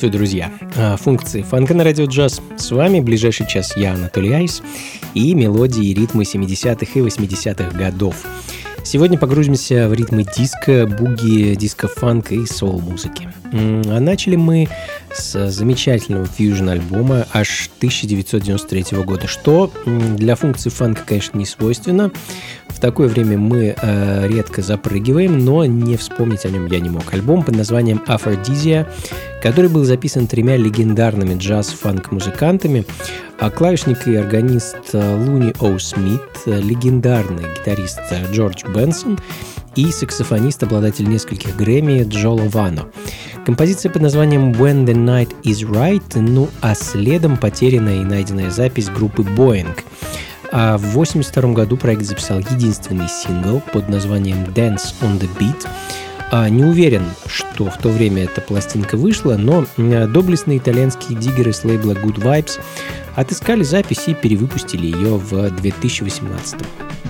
Приветствую, друзья! А, функции фанка на радио джаз. С вами ближайший час я, Анатолий Айс, и мелодии и ритмы 70-х и 80-х годов. Сегодня погрузимся в ритмы диска, буги, диско-фанка и соул-музыки. А начали мы с замечательного фьюжн-альбома аж 1993 года, что для функции фанка, конечно, не свойственно. В такое время мы э, редко запрыгиваем, но не вспомнить о нем я не мог. Альбом под названием «Aphrodisia», который был записан тремя легендарными джаз-фанк-музыкантами, а клавишник и органист Луни Оу Смит, легендарный гитарист Джордж Бенсон и саксофонист, обладатель нескольких Грэмми Джо Вано. Композиция под названием When the Night is Right, ну а следом потерянная и найденная запись группы Boeing. А в 1982 году проект записал единственный сингл под названием Dance on the Beat. А, не уверен, что в то время эта пластинка вышла, но доблестные итальянские диггеры с лейбла Good Vibes отыскали запись и перевыпустили ее в 2018. Everybody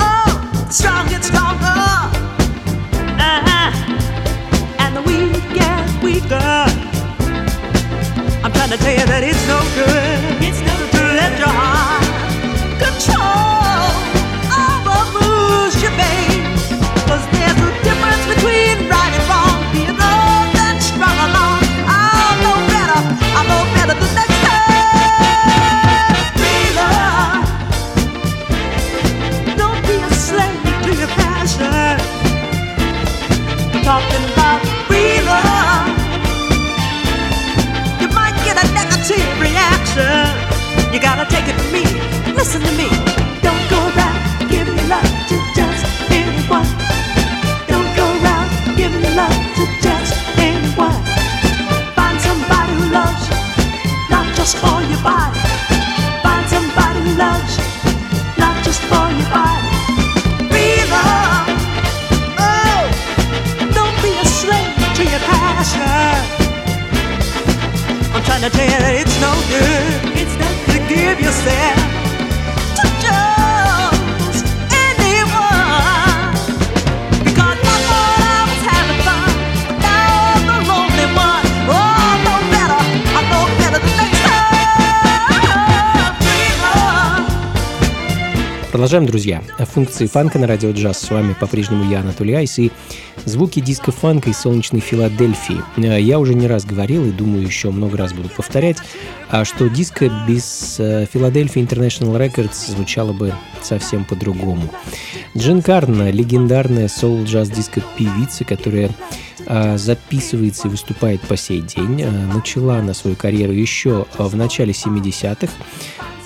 Oh, strong gets stronger, uh-huh. and the weak weaker. I'm trying to tell you that it's no good. Listen to me. Don't go around giving love to just anyone. Don't go giving love to just anyone. Find somebody who loves you, not just for your body. Find somebody who loves you, not just for your body. Love. Oh, don't be a slave to your passion. I'm trying to tell you it's no good. It's. To give yourself Продолжаем, друзья. Функции фанка на радио джаз. С вами по-прежнему я, Анатолий Айс, и звуки диско-фанка из солнечной Филадельфии. Э, я уже не раз говорил, и думаю, еще много раз буду повторять, а что диско без Филадельфии International Records звучало бы совсем по-другому. Джин Карна, легендарная соул-джаз-диско-певица, которая э, записывается и выступает по сей день, э, начала на свою карьеру еще в начале 70-х,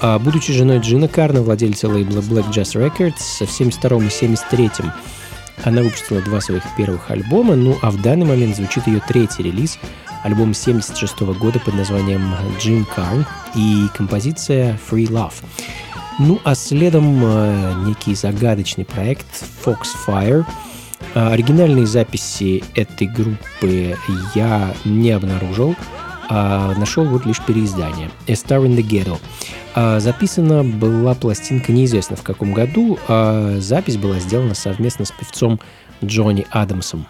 а, будучи женой Джина Карна, владельца лейбла Black Jazz Records, в 72 и 73 она выпустила два своих первых альбома, ну а в данный момент звучит ее третий релиз, альбом 76 года под названием Jim Carn и композиция Free Love. Ну а следом э, некий загадочный проект Foxfire. Э, оригинальные записи этой группы я не обнаружил, а нашел вот лишь переиздание A Star in the Ghetto. А записана была пластинка неизвестно в каком году, а запись была сделана совместно с певцом Джонни Адамсом.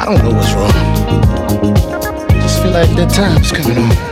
I don't know what's wrong. Just feel like that time's coming on.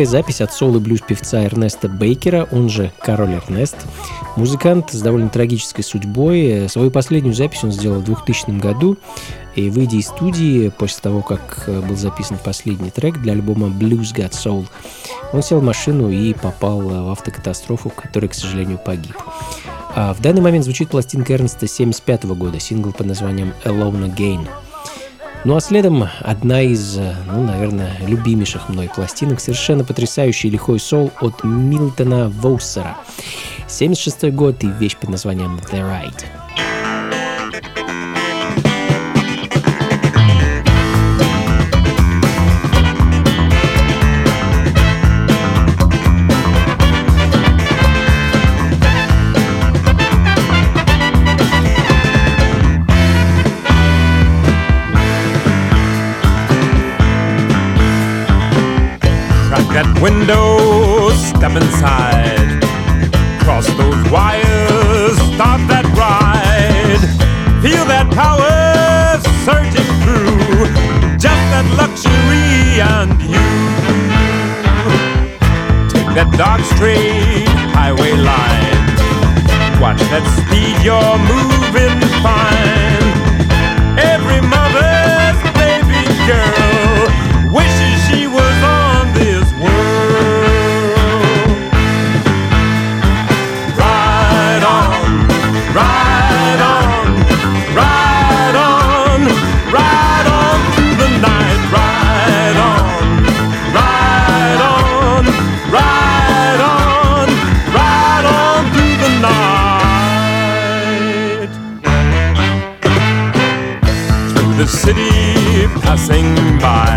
Редкая запись от соло блюз певца Эрнеста Бейкера, он же Король Эрнест. Музыкант с довольно трагической судьбой. Свою последнюю запись он сделал в 2000 году. И выйдя из студии, после того, как э, был записан последний трек для альбома Blues Got Soul, он сел в машину и попал э, в автокатастрофу, в которой, к сожалению, погиб. А в данный момент звучит пластинка Эрнста 75 года, сингл под названием Alone Again. Ну а следом одна из, э, ну, наверное, любимейших мной пластинок, совершенно потрясающий лихой сол от Милтона Воусера. 76 год и вещь под названием The Ride. Window, step inside. Cross those wires, start that ride. Feel that power surging through. Just that luxury and you. Take that dark straight highway line. Watch that speed, you're moving fine. City passing by.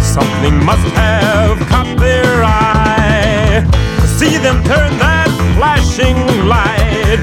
Something must have caught their eye. See them turn that flashing light,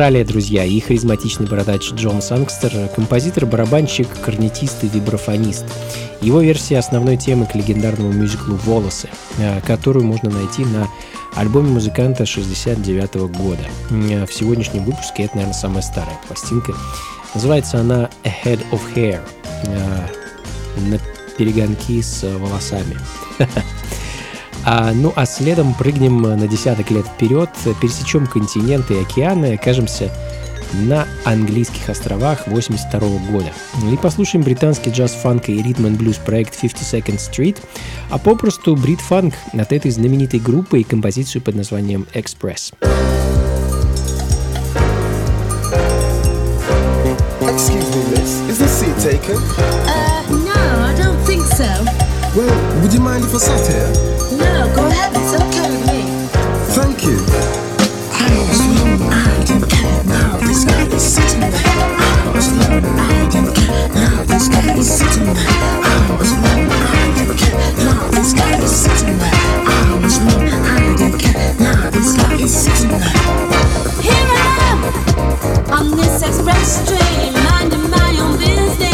Австралия, друзья, и харизматичный бородач Джон Сангстер, композитор, барабанщик, корнетист и вибрафонист. Его версия основной темы к легендарному мюзиклу «Волосы», э, которую можно найти на альбоме музыканта 69 года. Э, в сегодняшнем выпуске это, наверное, самая старая пластинка. Называется она «A Head of Hair» э, на перегонки с волосами. А, ну а следом прыгнем на десяток лет вперед, пересечем континенты и океаны, окажемся на английских островах 82 года. И послушаем британский джаз, фанк и ритм and блюз проект 52nd Street, а попросту брит-фанк от этой знаменитой группы и композицию под названием Express. Excuse me, miss. Is this seat taken? Uh, no, I don't think so. Well, would you mind if I sat here? Thank you. I was I didn't care. Now this guy is sitting there. I was I didn't care. Now this guy is sitting there. I was I didn't care. Now this guy is sitting there. I was I didn't care. Now this guy is sitting there. Here I am on this express train, minding my own business.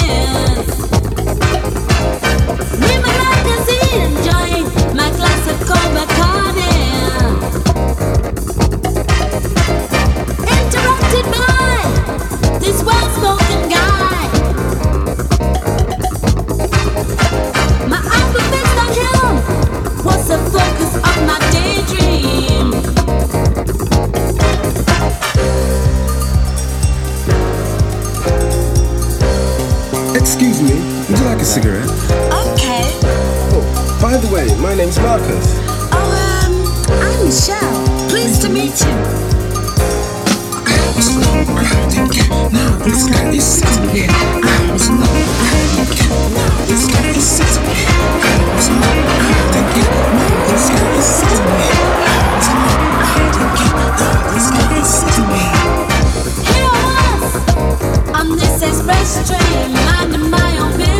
Enjoying my cigarette? Okay. Oh, by the way, my name's Marcus. Oh, um, I'm Michelle. Pleased to meet you. I was alone, I didn't care. Now this guy is sitting here. I was alone, I didn't. Now this guy is sitting here. I was alone, I didn't. Now this guy is sitting here. I was alone, I didn't. Now this guy is sitting here. Here I was on this express train, minding my own business.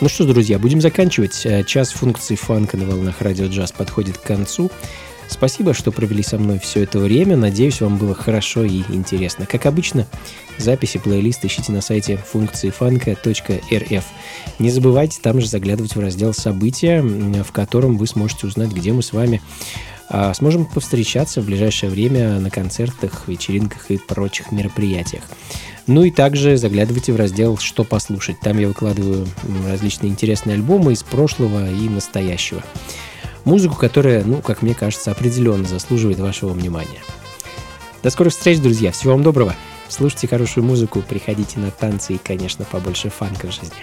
Ну что ж, друзья, будем заканчивать. Э, Час функций фанка на волнах радио джаз подходит к концу. Спасибо, что провели со мной все это время. Надеюсь, вам было хорошо и интересно. Как обычно, записи плейлист ищите на сайте функции фанка.рф. Не забывайте там же заглядывать в раздел «События», в котором вы сможете узнать, где мы с вами а, сможем повстречаться в ближайшее время на концертах, вечеринках и прочих мероприятиях. Ну и также заглядывайте в раздел «Что послушать». Там я выкладываю различные интересные альбомы из прошлого и настоящего. Музыку, которая, ну, как мне кажется, определенно заслуживает вашего внимания. До скорых встреч, друзья. Всего вам доброго. Слушайте хорошую музыку, приходите на танцы и, конечно, побольше фанка в жизни.